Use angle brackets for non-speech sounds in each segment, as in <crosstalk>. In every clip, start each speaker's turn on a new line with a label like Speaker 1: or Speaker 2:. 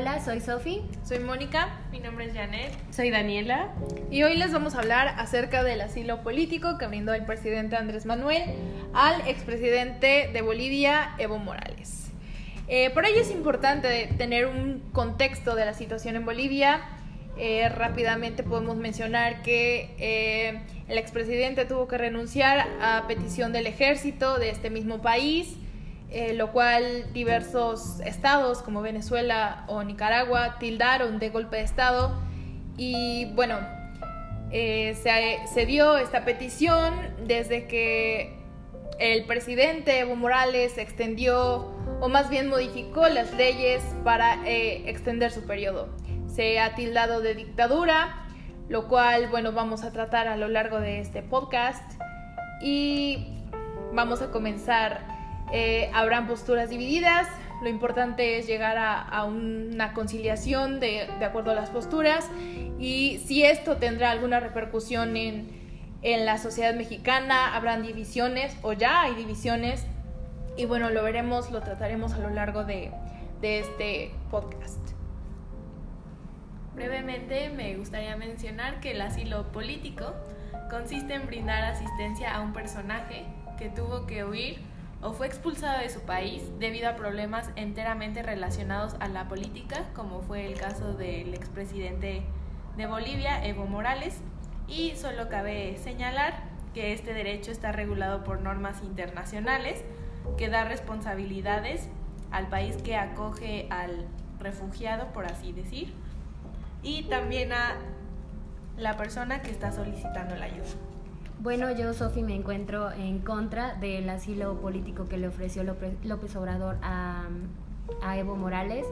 Speaker 1: Hola, soy Sofi.
Speaker 2: Soy Mónica. Mi nombre es Janet.
Speaker 3: Soy Daniela.
Speaker 4: Y hoy les vamos a hablar acerca del asilo político que brindó el presidente Andrés Manuel al expresidente de Bolivia, Evo Morales. Eh, por ello es importante tener un contexto de la situación en Bolivia. Eh, rápidamente podemos mencionar que eh, el expresidente tuvo que renunciar a petición del ejército de este mismo país eh, lo cual diversos estados como Venezuela o Nicaragua tildaron de golpe de Estado. Y bueno, eh, se, dio esta petición desde que el presidente Evo Morales extendió o más bien modificó las leyes para eh, extender su periodo. Se ha tildado de dictadura, lo cual, bueno, vamos a tratar a lo largo de este podcast. Y vamos a comenzar eh, habrán posturas divididas. Lo importante es llegar a, una conciliación de, acuerdo a las posturas y si esto tendrá alguna repercusión en, la sociedad mexicana, habrán divisiones o ya hay divisiones y bueno, lo veremos, lo trataremos a lo largo de, de este podcast.
Speaker 2: Brevemente me gustaría mencionar que el asilo político consiste en brindar asistencia a un personaje que tuvo que huir o fue expulsado de su país debido a problemas enteramente relacionados a la política, como fue el caso del expresidente de Bolivia, Evo Morales, y solo cabe señalar que este derecho está regulado por normas internacionales que da responsabilidades al país que acoge al refugiado, por así decir, y también a la persona que está solicitando la ayuda.
Speaker 1: Bueno, yo, Sofi, me encuentro en contra del asilo político que le ofreció López Obrador a, Evo Morales.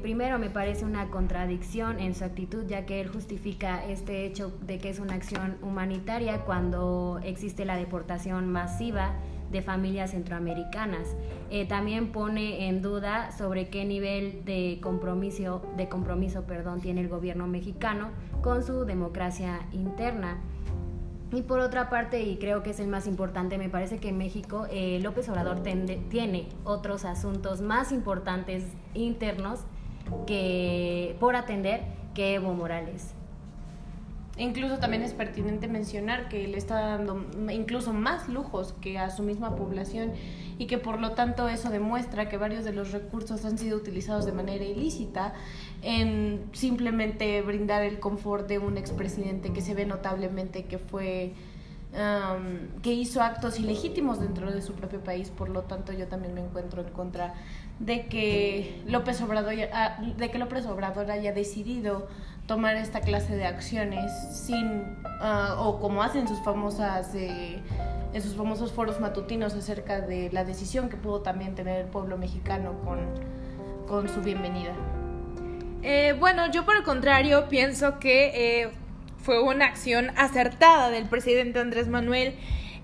Speaker 1: Primero, me parece una contradicción en su actitud, ya que él justifica este hecho de que es una acción humanitaria cuando existe la deportación masiva de familias centroamericanas. Eh, también pone en duda sobre qué nivel de compromiso, de compromiso perdón, tiene el gobierno mexicano con su democracia interna. Y por otra parte, y creo que es el más importante, me parece que en México eh, López Obrador tiene otros asuntos más importantes internos que por atender que Evo Morales.
Speaker 3: Incluso también es pertinente mencionar que él está dando incluso más lujos que a su misma población y que por lo tanto eso demuestra que varios de los recursos han sido utilizados de manera ilícita en simplemente brindar el confort de un expresidente que se ve notablemente que fue que hizo actos ilegítimos dentro de su propio país, por lo tanto yo también me encuentro en contra de que López Obrador, ah, de que López Obrador haya decidido tomar esta clase de acciones sin ah, o como hacen sus famosas eh, en sus famosos foros matutinos acerca de la decisión que pudo también tener el pueblo mexicano con, con su bienvenida.
Speaker 4: Eh, bueno, yo por el contrario pienso que eh, fue una acción acertada del presidente Andrés Manuel,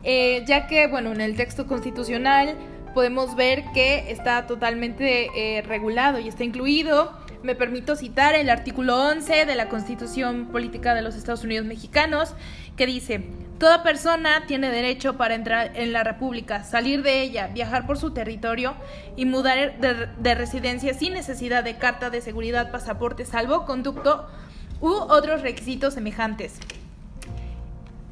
Speaker 4: ya que, bueno, en el texto constitucional podemos ver que está totalmente regulado y está incluido. Me permito citar el artículo 11 de la Constitución Política de los Estados Unidos Mexicanos, que dice, Toda persona tiene derecho para entrar en la República, salir de ella, viajar por su territorio y mudar de, residencia sin necesidad de carta de seguridad, pasaporte, salvo conducto u otros requisitos semejantes.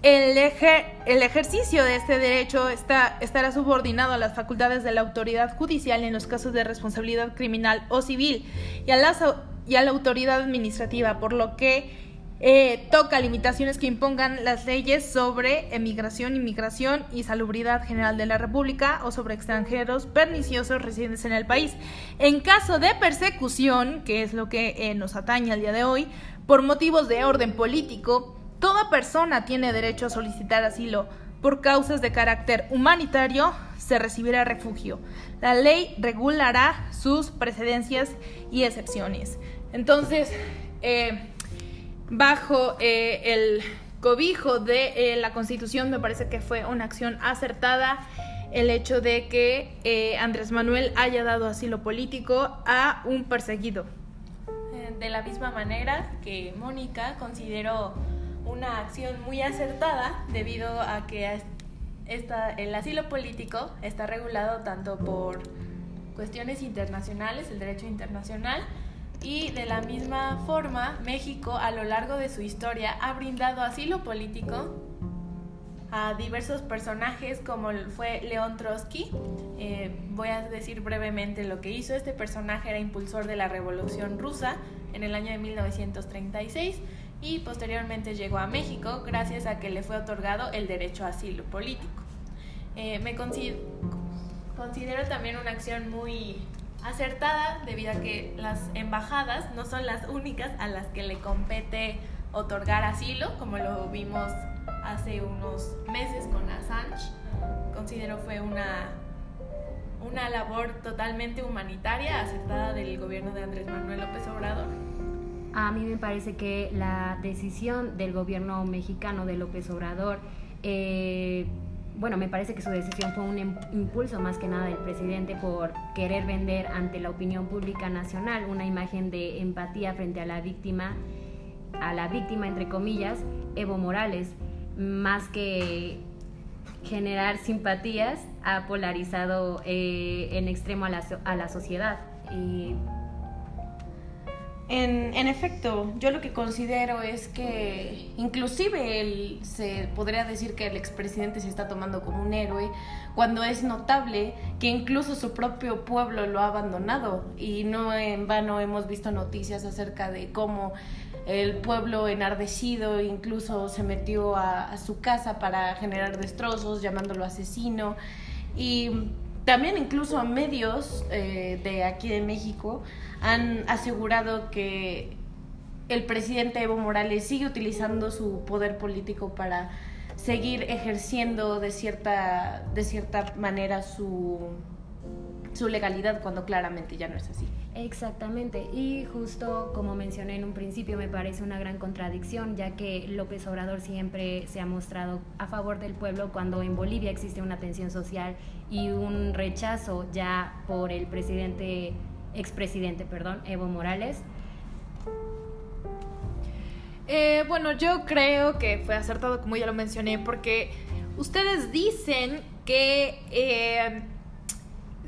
Speaker 4: El, el, ejercicio de este derecho está, estará subordinado a las facultades de la autoridad judicial en los casos de responsabilidad criminal o civil y a, las, y a la autoridad administrativa, por lo que eh, toca limitaciones que impongan las leyes sobre emigración, inmigración y salubridad general de la República o sobre extranjeros perniciosos residentes en el país. En caso de persecución, que es lo que eh, nos atañe al día de hoy, por motivos de orden político, Toda persona tiene derecho a solicitar asilo. Por causas de carácter humanitario, se recibirá refugio. La ley regulará sus precedencias y excepciones. Entonces, eh, bajo eh, el cobijo de eh, la Constitución, me parece que fue una acción acertada el hecho de que Andrés Manuel haya dado asilo político a un perseguido.
Speaker 2: De la misma manera que Mónica consideró una acción muy acertada debido a que esta, el asilo político está regulado tanto por cuestiones internacionales, el derecho internacional, Y de la misma forma, México a lo largo de su historia ha brindado asilo político a diversos personajes como fue León Trotsky. Eh, voy a decir brevemente lo que hizo. Este personaje era impulsor de la Revolución Rusa en el año de 1936 y posteriormente llegó a México gracias a que le fue otorgado el derecho a asilo político. Eh, me considero también una acción muy acertada debido a que las embajadas no son las únicas a las que le compete otorgar asilo, como lo vimos hace unos meses con Assange. Considero fue una, una labor totalmente humanitaria, acertada del gobierno de Andrés Manuel López Obrador.
Speaker 1: A mí me parece que la decisión del gobierno mexicano de López Obrador eh, bueno, me parece que su decisión fue un impulso más que nada del presidente por querer vender ante la opinión pública nacional una imagen de empatía frente a la víctima, a la víctima entre comillas, Evo Morales, más que generar simpatías, ha polarizado eh, en extremo a la, a la sociedad.
Speaker 3: En, en, efecto, yo lo que considero es que inclusive él, se podría decir que el expresidente se está tomando como un héroe, cuando es notable que incluso su propio pueblo lo ha abandonado. Y no en vano hemos visto noticias acerca de cómo el pueblo enardecido incluso se metió a, a su casa para generar destrozos, llamándolo asesino. Y también incluso medios eh, de aquí de México han asegurado que el presidente Evo Morales sigue utilizando su poder político para seguir ejerciendo de cierta, de cierta manera su, su legalidad cuando claramente ya no es así.
Speaker 1: Exactamente, y justo como mencioné en un principio, me parece una gran contradicción, ya que López Obrador siempre se ha mostrado a favor del pueblo cuando en Bolivia existe una tensión social y un rechazo ya por el presidente, expresidente, perdón, Evo Morales.
Speaker 4: Eh, bueno, yo creo que fue acertado, como ya lo mencioné, porque ustedes dicen que eh,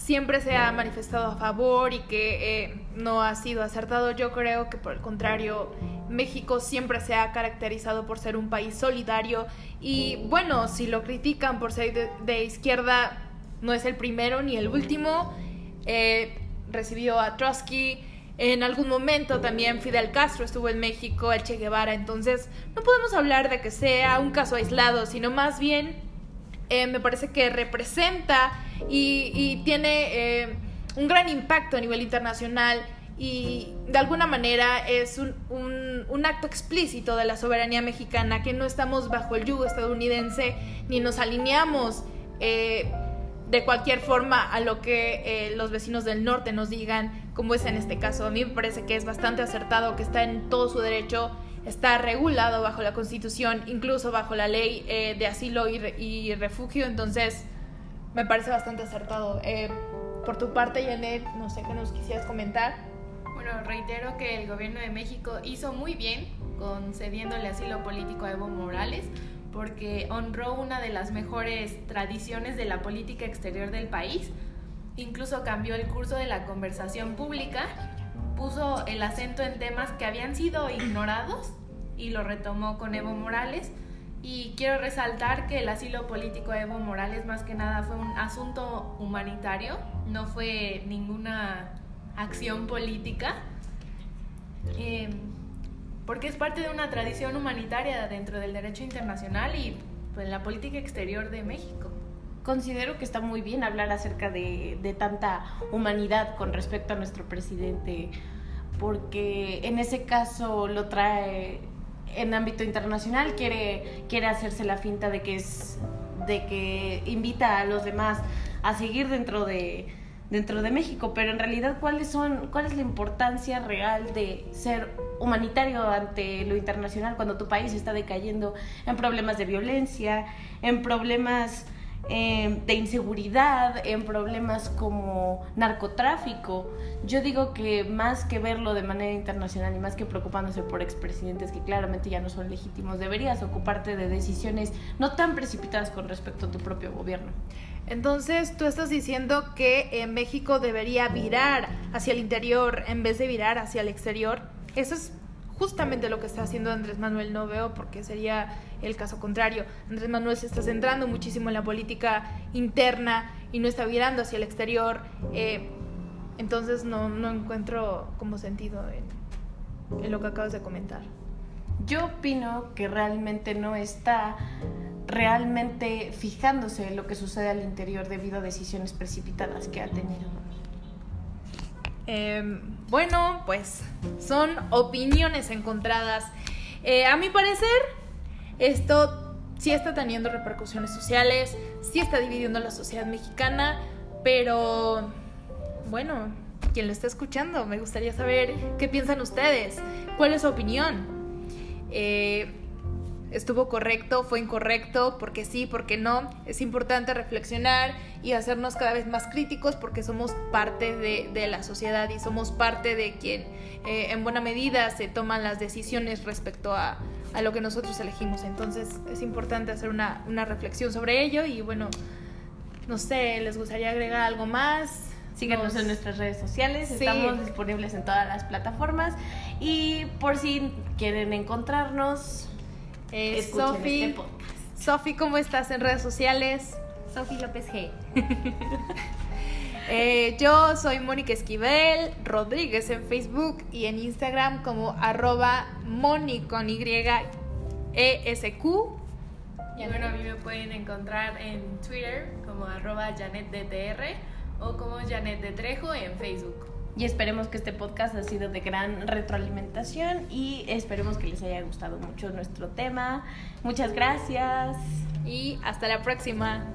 Speaker 4: siempre se ha manifestado a favor y que eh, no ha sido acertado. Yo creo que por el contrario, México siempre se ha caracterizado por ser un país solidario y bueno, si lo critican por ser de, izquierda, no es el primero ni el último. Eh, recibió a Trotsky. En algún momento también Fidel Castro estuvo en México, el Che Guevara, entonces no podemos hablar de que sea un caso aislado, sino más bien eh, me parece que representa y, tiene eh, un gran impacto a nivel internacional y de alguna manera es un, un, acto explícito de la soberanía mexicana, que no estamos bajo el yugo estadounidense ni nos alineamos eh, de cualquier forma a lo que los vecinos del norte nos digan, como es en este caso. A mí me parece que es bastante acertado, que está en todo su derecho, está regulado bajo la Constitución, incluso bajo la ley de asilo y, y refugio, entonces me parece bastante acertado. Eh, por tu parte, Janet, no sé qué nos quisieras comentar.
Speaker 2: Bueno, reitero que el gobierno de México hizo muy bien concediéndole asilo político a Evo Morales porque honró una de las mejores tradiciones de la política exterior del país. Incluso cambió el curso de la conversación pública, puso el acento en temas que habían sido ignorados y lo retomó con Evo Morales y quiero resaltar que el asilo político de Evo Morales más que nada fue un asunto humanitario, no fue ninguna acción política, em, porque es parte de una tradición humanitaria dentro del derecho internacional y pues, la política exterior de México.
Speaker 3: Considero que está muy bien hablar acerca de, tanta humanidad con respecto a nuestro presidente, porque en ese caso lo trae en ámbito internacional quiere, quiere hacerse la finta de que es de que invita a los demás a seguir dentro de dentro de México, pero en realidad cuáles son cuál es la importancia real de ser humanitario ante lo internacional cuando tu país está decayendo en problemas de violencia, en problemas eh, de inseguridad, en problemas como narcotráfico. Yo digo que más que verlo de manera internacional y más que preocupándose por expresidentes que claramente ya no son legítimos, deberías ocuparte de decisiones no tan precipitadas con respecto a tu propio gobierno.
Speaker 4: Entonces, tú estás diciendo que México debería virar hacia el interior en vez de virar hacia el exterior. Eso es justamente lo que está haciendo Andrés Manuel, no veo porque sería el caso contrario. Andrés Manuel se está centrando muchísimo en la política interna y no está virando hacia el exterior. Eh, entonces no, no, encuentro como sentido en, en lo que acabas de comentar.
Speaker 3: Yo opino que realmente no está realmente fijándose en lo que sucede al interior debido a decisiones precipitadas que ha tenido.
Speaker 4: Em, bueno, pues son opiniones encontradas. Eh, a mi parecer, esto sí está teniendo repercusiones sociales, sí está dividiendo la sociedad mexicana, pero bueno, quien lo está escuchando, me gustaría saber qué piensan ustedes, cuál es su opinión. Eh, estuvo correcto, fue incorrecto, porque sí, porque no. Es importante reflexionar y hacernos cada vez más críticos porque somos parte de, la sociedad y somos parte de quien eh, en buena medida se toman las decisiones respecto a, lo que nosotros elegimos. Entonces es importante hacer una, reflexión sobre ello y bueno, no sé, ¿les gustaría agregar algo más?
Speaker 3: Síganos en nuestras redes sociales, estamos disponibles en todas las plataformas y por si quieren encontrarnos,
Speaker 4: eh, Sofi, este Sofi, ¿cómo estás en redes sociales?
Speaker 1: Sofi López G. <laughs>
Speaker 4: Eh, yo soy Mónica Esquivel Rodríguez en Facebook y en Instagram como arroba Moni con Y E S Q.
Speaker 2: Y bueno, a mí me pueden encontrar en Twitter como arroba JanetDTR o como Janet de Trejo en Facebook
Speaker 3: y esperemos que este podcast ha sido de gran retroalimentación y esperemos que les haya gustado mucho nuestro tema. Muchas gracias.
Speaker 4: Y hasta la próxima.